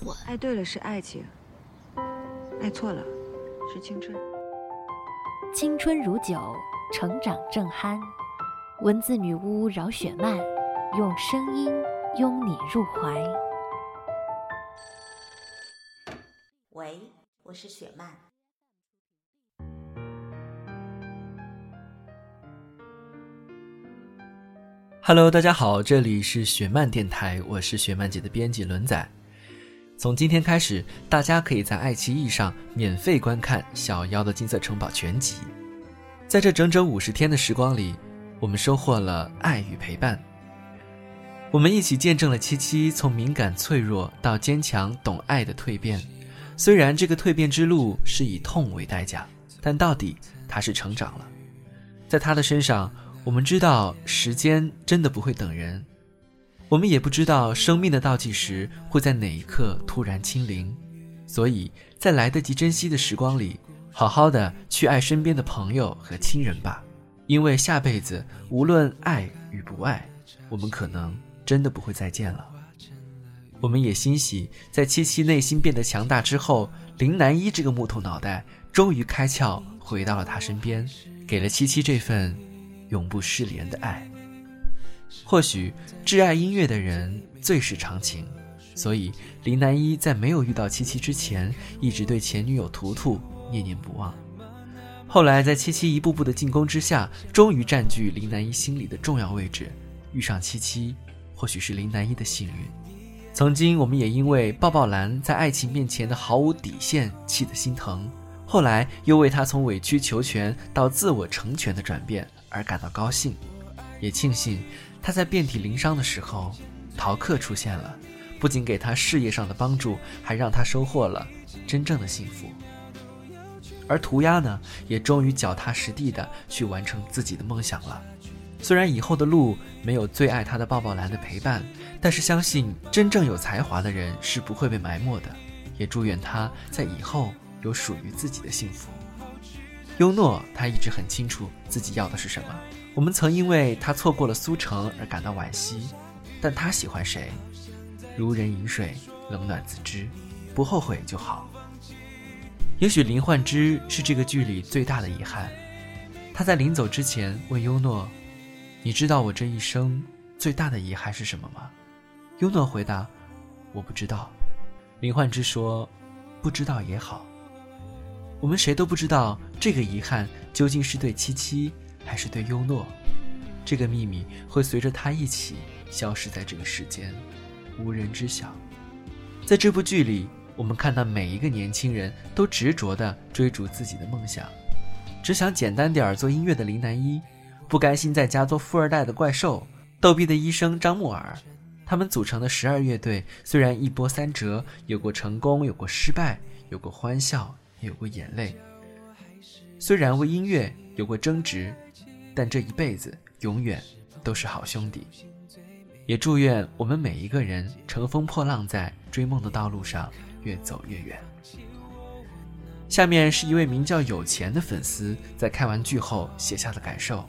蠢。爱对了是爱情，爱错了是青春。青春如酒，成长正酣。文字女巫饶雪漫，用声音拥你入怀。喂，我是雪漫。Hello，大家好，这里是雪漫电台，我是雪漫姐的编辑轮仔。从今天开始，大家可以在爱奇艺上免费观看《小妖的金色城堡》全集。在这整整五十天的时光里，我们收获了爱与陪伴。我们一起见证了七七从敏感脆弱到坚强懂爱的蜕变。虽然这个蜕变之路是以痛为代价，但到底他是成长了。在他的身上。我们知道时间真的不会等人，我们也不知道生命的倒计时会在哪一刻突然清零，所以在来得及珍惜的时光里，好好的去爱身边的朋友和亲人吧，因为下辈子无论爱与不爱，我们可能真的不会再见了。我们也欣喜在七七内心变得强大之后，林南一这个木头脑袋终于开窍，回到了他身边，给了七七这份。永不失联的爱。或许挚爱音乐的人最是长情，所以林南一在没有遇到七七之前，一直对前女友图图念念不忘。后来在七七一步步的进攻之下，终于占据林南一心里的重要位置。遇上七七，或许是林南一的幸运。曾经我们也因为抱抱蓝在爱情面前的毫无底线气得心疼，后来又为他从委曲求全到自我成全的转变。而感到高兴，也庆幸他在遍体鳞伤的时候，逃课出现了，不仅给他事业上的帮助，还让他收获了真正的幸福。而涂鸦呢，也终于脚踏实地的去完成自己的梦想了。虽然以后的路没有最爱他的抱抱蓝的陪伴，但是相信真正有才华的人是不会被埋没的。也祝愿他在以后有属于自己的幸福。优诺，他一直很清楚自己要的是什么。我们曾因为他错过了苏城而感到惋惜，但他喜欢谁，如人饮水，冷暖自知，不后悔就好。也许林焕之是这个剧里最大的遗憾。他在临走之前问优诺：“你知道我这一生最大的遗憾是什么吗？”优诺回答：“我不知道。”林焕之说：“不知道也好。”我们谁都不知道这个遗憾究竟是对七七还是对优诺，这个秘密会随着他一起消失在这个世间，无人知晓。在这部剧里，我们看到每一个年轻人都执着地追逐自己的梦想，只想简单点儿做音乐的林南一，不甘心在家做富二代的怪兽，逗逼的医生张木耳，他们组成的十二乐队虽然一波三折，有过成功，有过失败，有过欢笑。也有过眼泪，虽然为音乐有过争执，但这一辈子永远都是好兄弟。也祝愿我们每一个人乘风破浪，在追梦的道路上越走越远。下面是一位名叫有钱的粉丝在看完剧后写下的感受，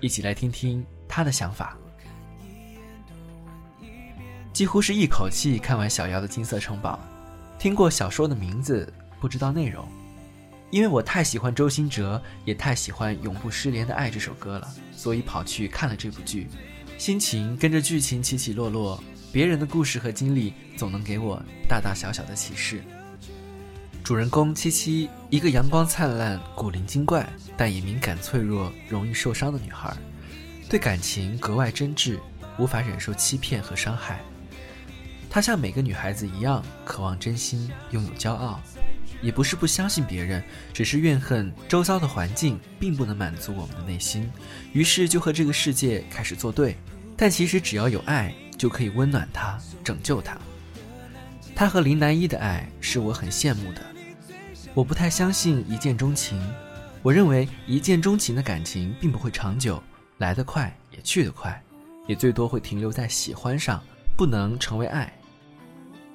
一起来听听他的想法。几乎是一口气看完小妖的金色城堡。听过小说的名字，不知道内容，因为我太喜欢周兴哲，也太喜欢《永不失联的爱》这首歌了，所以跑去看了这部剧，心情跟着剧情起起落落，别人的故事和经历总能给我大大小小的启示。主人公七七，一个阳光灿烂、古灵精怪，但也敏感脆弱、容易受伤的女孩，对感情格外真挚，无法忍受欺骗和伤害。她像每个女孩子一样，渴望真心，拥有骄傲，也不是不相信别人，只是怨恨周遭的环境并不能满足我们的内心，于是就和这个世界开始作对。但其实只要有爱，就可以温暖他，拯救他。他和林南一的爱是我很羡慕的。我不太相信一见钟情，我认为一见钟情的感情并不会长久，来得快也去得快，也最多会停留在喜欢上，不能成为爱。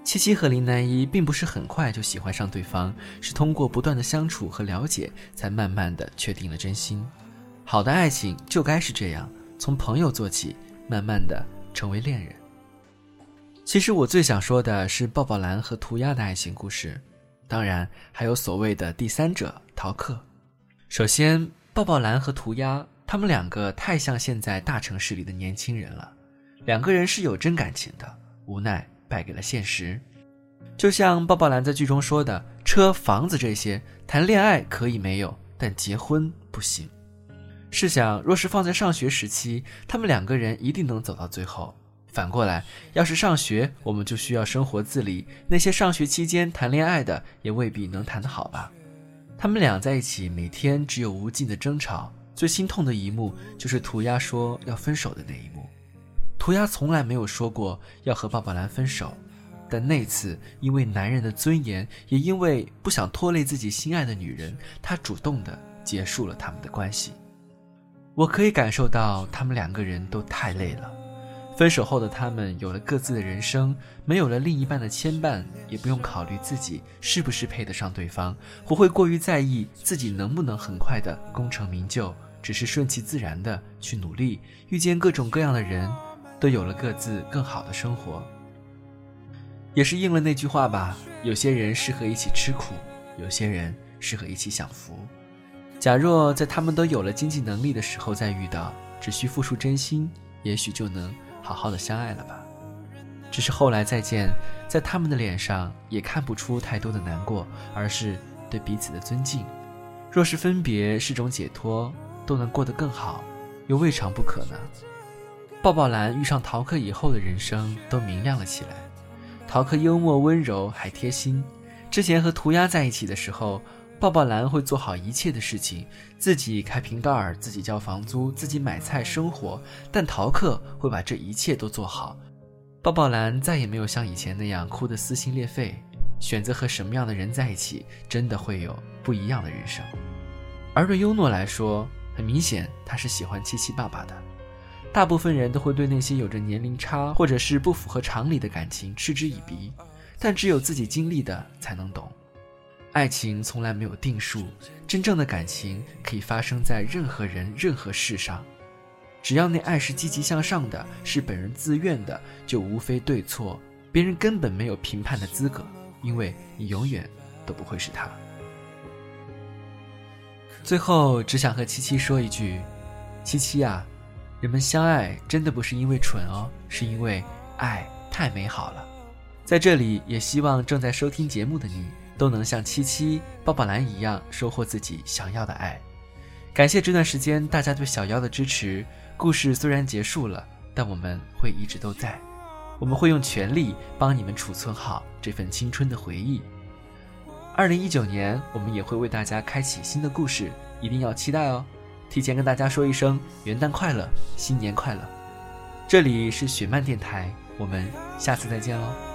七七和林南一并不是很快就喜欢上对方，是通过不断的相处和了解，才慢慢的确定了真心。好的爱情就该是这样，从朋友做起，慢慢的成为恋人。其实我最想说的是抱抱蓝和涂鸦的爱情故事。当然，还有所谓的第三者逃课。首先，抱抱蓝和涂鸦，他们两个太像现在大城市里的年轻人了。两个人是有真感情的，无奈败给了现实。就像抱抱兰在剧中说的：“车、房子这些，谈恋爱可以没有，但结婚不行。”试想，若是放在上学时期，他们两个人一定能走到最后。反过来，要是上学，我们就需要生活自理。那些上学期间谈恋爱的，也未必能谈得好吧？他们俩在一起，每天只有无尽的争吵。最心痛的一幕，就是涂鸦说要分手的那一幕。涂鸦从来没有说过要和抱抱兰分手，但那次因为男人的尊严，也因为不想拖累自己心爱的女人，他主动的结束了他们的关系。我可以感受到，他们两个人都太累了。分手后的他们有了各自的人生，没有了另一半的牵绊，也不用考虑自己是不是配得上对方，不会过于在意自己能不能很快的功成名就，只是顺其自然的去努力，遇见各种各样的人，都有了各自更好的生活。也是应了那句话吧，有些人适合一起吃苦，有些人适合一起享福。假若在他们都有了经济能力的时候再遇到，只需付出真心，也许就能。好好的相爱了吧，只是后来再见，在他们的脸上也看不出太多的难过，而是对彼此的尊敬。若是分别是种解脱，都能过得更好，又未尝不可呢？抱抱蓝遇上逃课以后的人生都明亮了起来。逃课幽默温柔还贴心，之前和涂鸦在一起的时候。抱抱蓝会做好一切的事情，自己开瓶盖，自己交房租，自己买菜生活。但逃课会把这一切都做好。抱抱蓝再也没有像以前那样哭得撕心裂肺。选择和什么样的人在一起，真的会有不一样的人生。而对优诺来说，很明显他是喜欢七七爸爸的。大部分人都会对那些有着年龄差或者是不符合常理的感情嗤之以鼻，但只有自己经历的才能懂。爱情从来没有定数，真正的感情可以发生在任何人、任何事上。只要那爱是积极向上的，是本人自愿的，就无非对错，别人根本没有评判的资格，因为你永远都不会是他。最后，只想和七七说一句：七七啊，人们相爱真的不是因为蠢哦，是因为爱太美好了。在这里，也希望正在收听节目的你。都能像七七、抱抱蓝一样收获自己想要的爱。感谢这段时间大家对小妖的支持。故事虽然结束了，但我们会一直都在。我们会用全力帮你们储存好这份青春的回忆。二零一九年，我们也会为大家开启新的故事，一定要期待哦！提前跟大家说一声元旦快乐，新年快乐！这里是雪漫电台，我们下次再见喽。